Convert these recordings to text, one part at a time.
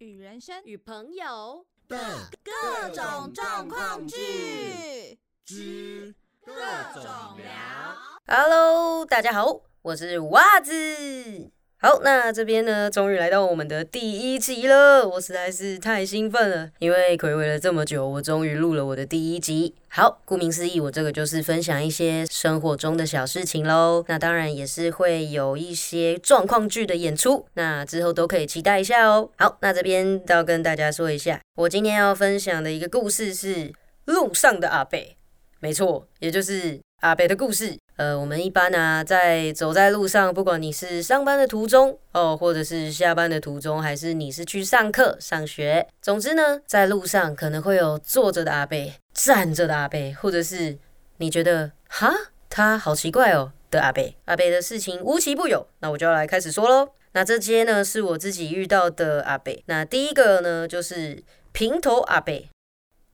与人生与朋友的各种状况剧之各种聊。Hello，大家好，我是袜子。好，那这边呢，终于来到我们的第一集了，我实在是太兴奋了，因为暌违了这么久，我终于录了我的第一集。好，顾名思义，我这个就是分享一些生活中的小事情喽。那当然也是会有一些状况剧的演出，那之后都可以期待一下哦。好，那这边要跟大家说一下，我今天要分享的一个故事是路上的阿贝。没错，也就是阿北的故事。呃，我们一般啊，在走在路上，不管你是上班的途中哦，或者是下班的途中，还是你是去上课、上学，总之呢，在路上可能会有坐着的阿北、站着的阿北，或者是你觉得哈他好奇怪哦的阿北。阿北的事情无奇不有，那我就要来开始说喽。那这些呢，是我自己遇到的阿北。那第一个呢，就是平头阿北。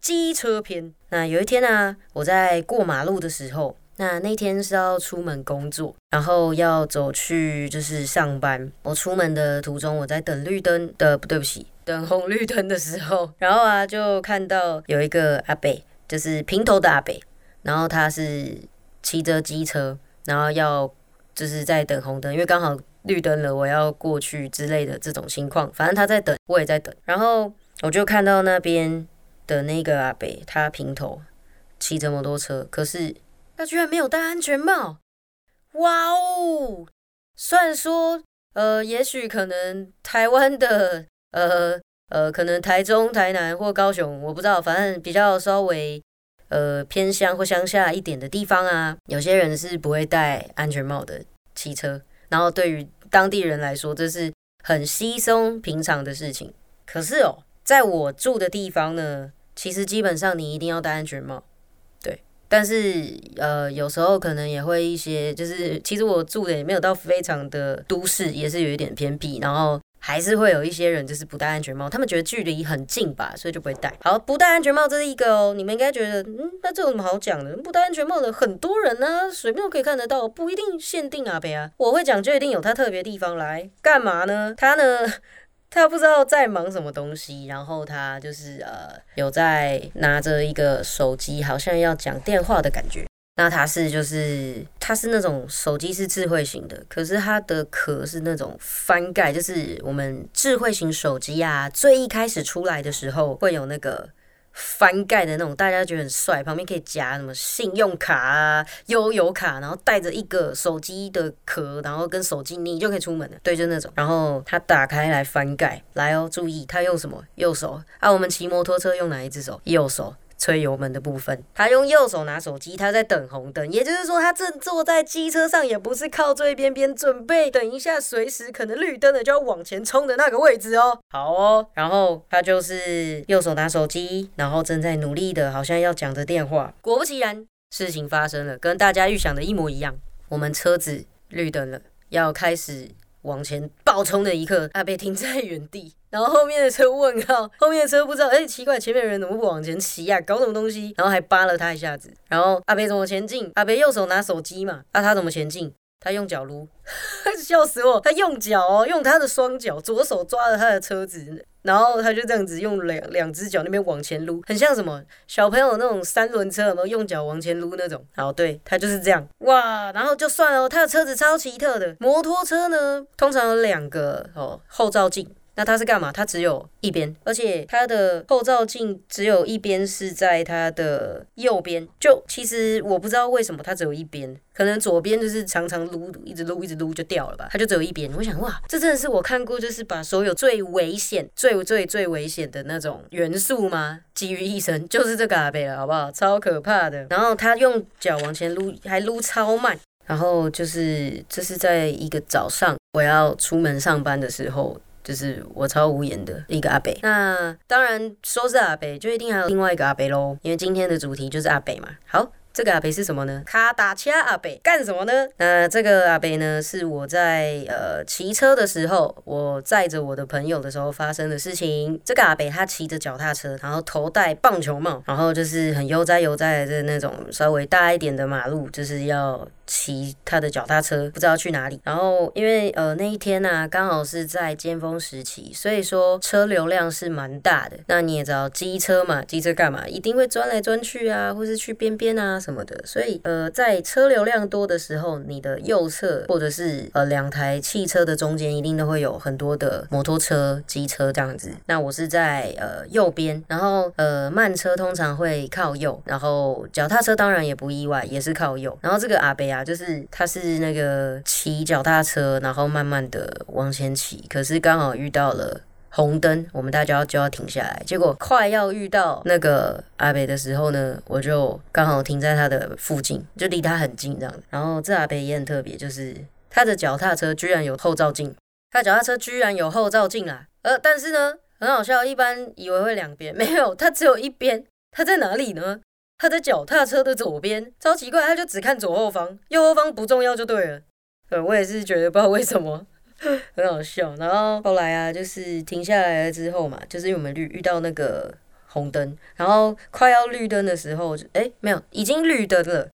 机车篇。那有一天啊，我在过马路的时候，那那天是要出门工作，然后要走去就是上班。我出门的途中，我在等绿灯的，不对不起，等红绿灯的时候，然后啊就看到有一个阿北，就是平头的阿北，然后他是骑着机车，然后要就是在等红灯，因为刚好绿灯了，我要过去之类的这种情况。反正他在等，我也在等，然后我就看到那边。的那个阿北，他平头骑着摩托车，可是他居然没有戴安全帽！哇哦！虽然说，呃，也许可能台湾的，呃呃，可能台中、台南或高雄，我不知道，反正比较稍微呃偏乡或乡下一点的地方啊，有些人是不会戴安全帽的骑车，然后对于当地人来说，这是很稀松平常的事情。可是哦，在我住的地方呢。其实基本上你一定要戴安全帽，但是呃，有时候可能也会一些，就是其实我住的也没有到非常的都市，也是有一点偏僻，然后还是会有一些人就是不戴安全帽，他们觉得距离很近吧，所以就不会戴。好，不戴安全帽这是一个哦，你们应该觉得，嗯，那这有什么好讲的？不戴安全帽的很多人呢，随便都可以看得到，不一定限定啊北啊。我会讲就一定有它特别地方来干嘛呢？它呢？他不知道在忙什么东西，然后他就是呃有在拿着一个手机，好像要讲电话的感觉。那他是就是他是那种手机是智慧型的，可是它的壳是那种翻盖，就是我们智慧型手机啊，最一开始出来的时候会有那个。翻盖的那种，大家觉得很帅，旁边可以夹什么信用卡啊、悠游卡，然后带着一个手机的壳，然后跟手机你就可以出门了。对，就那种。然后它打开来翻盖，来哦，注意，他用什么？右手啊。我们骑摩托车用哪一只手？右手。吹油门的部分，他用右手拿手机，他在等红灯，也就是说，他正坐在机车上，也不是靠最边边，准备等一下，随时可能绿灯了就要往前冲的那个位置哦。好哦，然后他就是右手拿手机，然后正在努力的，好像要讲着电话。果不其然，事情发生了，跟大家预想的一模一样。我们车子绿灯了，要开始往前爆冲的一刻，阿贝停在原地。然后后面的车问号，后面的车不知道，哎，奇怪，前面的人怎么不往前骑呀？搞什么东西？然后还扒了他一下子。然后阿北怎么前进？阿北右手拿手机嘛，那他怎么前进？他用脚撸，笑死我！他用脚哦，用他的双脚，左手抓着他的车子，然后他就这样子用两两只脚那边往前撸，很像什么小朋友那种三轮车，有没有用脚往前撸那种？好，对他就是这样哇。然后就算哦，他的车子超奇特的，摩托车呢，通常有两个哦后照镜。那它是干嘛？它只有一边，而且它的后照镜只有一边是在它的右边。就其实我不知道为什么它只有一边，可能左边就是常常撸，一直撸，一直撸就掉了吧。它就只有一边。我想哇，这真的是我看过就是把所有最危险、最最最危险的那种元素吗？集于一身，就是这个阿贝了，好不好？超可怕的。然后他用脚往前撸，还撸超慢。然后就是这是在一个早上我要出门上班的时候。就是我超无言的一个阿北，那当然说是阿北，就一定还有另外一个阿北喽，因为今天的主题就是阿北嘛。好，这个阿北是什么呢？卡打掐阿北干什么呢？那这个阿北呢，是我在呃骑车的时候，我载着我的朋友的时候发生的事情。这个阿北他骑着脚踏车，然后头戴棒球帽，然后就是很悠哉悠哉的那种稍微大一点的马路，就是要。骑他的脚踏车，不知道去哪里。然后因为呃那一天呢，刚好是在尖峰时期，所以说车流量是蛮大的。那你也知道，机车嘛，机车干嘛？一定会钻来钻去啊，或是去边边啊什么的。所以呃，在车流量多的时候，你的右侧或者是呃两台汽车的中间，一定都会有很多的摩托车、机车这样子。那我是在呃右边，然后呃慢车通常会靠右，然后脚踏车当然也不意外，也是靠右。然后这个阿贝啊。就是他是那个骑脚踏车，然后慢慢的往前骑，可是刚好遇到了红灯，我们大家就要停下来。结果快要遇到那个阿北的时候呢，我就刚好停在他的附近，就离他很近这样。然后这阿北也很特别，就是他的脚踏车居然有后照镜，他脚踏车居然有后照镜啊！呃，但是呢，很好笑，一般以为会两边，没有，他只有一边，他在哪里呢？他在脚踏车的左边，超奇怪，他就只看左后方，右后方不重要就对了。呃，我也是觉得不知道为什么，很好笑。然后后来啊，就是停下来了之后嘛，就是因为我们遇遇到那个红灯，然后快要绿灯的时候，哎，没有，已经绿灯了。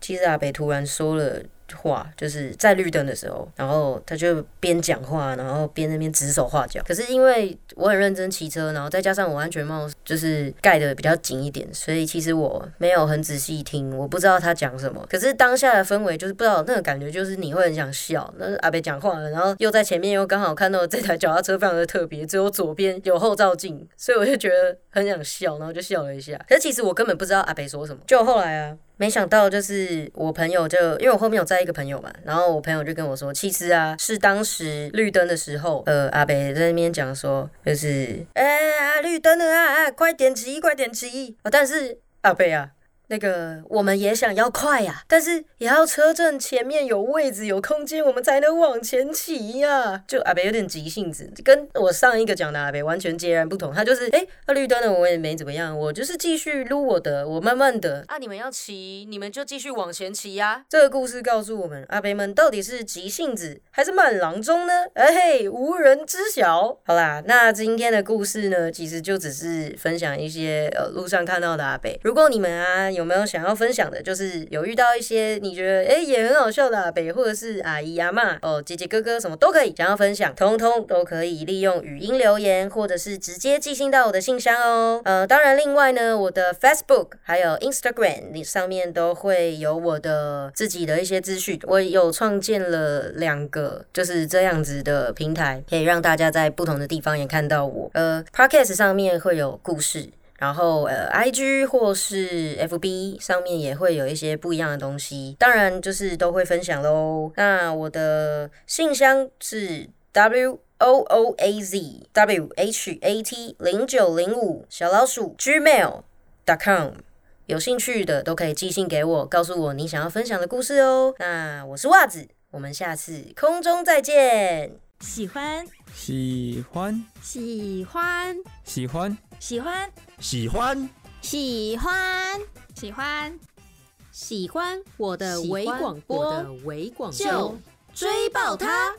其实阿北突然说了。话就是在绿灯的时候，然后他就边讲话，然后边那边指手画脚。可是因为我很认真骑车，然后再加上我安全帽就是盖的比较紧一点，所以其实我没有很仔细听，我不知道他讲什么。可是当下的氛围就是不知道那个感觉，就是你会很想笑。那阿北讲话了，然后又在前面又刚好看到这台脚踏车非常的特别，只有左边有后照镜，所以我就觉得很想笑，然后就笑了一下。可是其实我根本不知道阿北说什么。就后来啊。没想到，就是我朋友就因为我后面有在一个朋友嘛，然后我朋友就跟我说，其实啊，是当时绿灯的时候，呃，阿北在那边讲说，就是哎啊，绿灯了啊啊，快点骑，快点骑啊！但是阿北啊。那个我们也想要快呀，但是也要车阵前面有位置有空间，我们才能往前骑呀。就阿北有点急性子，跟我上一个讲的阿北完全截然不同。他就是哎，那绿灯了我也没怎么样，我就是继续撸我的，我慢慢的。啊，你们要骑，你们就继续往前骑呀。这个故事告诉我们，阿北们到底是急性子还是慢郎中呢？哎嘿，无人知晓。好啦，那今天的故事呢，其实就只是分享一些呃路上看到的阿北。如果你们啊。有有没有想要分享的？就是有遇到一些你觉得哎也很好笑的阿北，或者是阿姨阿妈哦姐姐哥哥什么都可以，想要分享，通通都可以利用语音留言，或者是直接寄信到我的信箱哦。呃，当然另外呢，我的 Facebook 还有 Instagram 上面都会有我的自己的一些资讯。我有创建了两个就是这样子的平台，可以让大家在不同的地方也看到我。呃，Podcast 上面会有故事。然后呃，I G 或是 F B 上面也会有一些不一样的东西，当然就是都会分享喽。那我的信箱是 W O O A Z W H A T 零九零五小老鼠 Gmail dot com，有兴趣的都可以寄信给我，告诉我你想要分享的故事哦。那我是袜子，我们下次空中再见。喜欢，喜欢，喜欢，喜欢。喜欢，喜欢，喜欢，喜欢，喜欢我的微广播，微广就追爆它。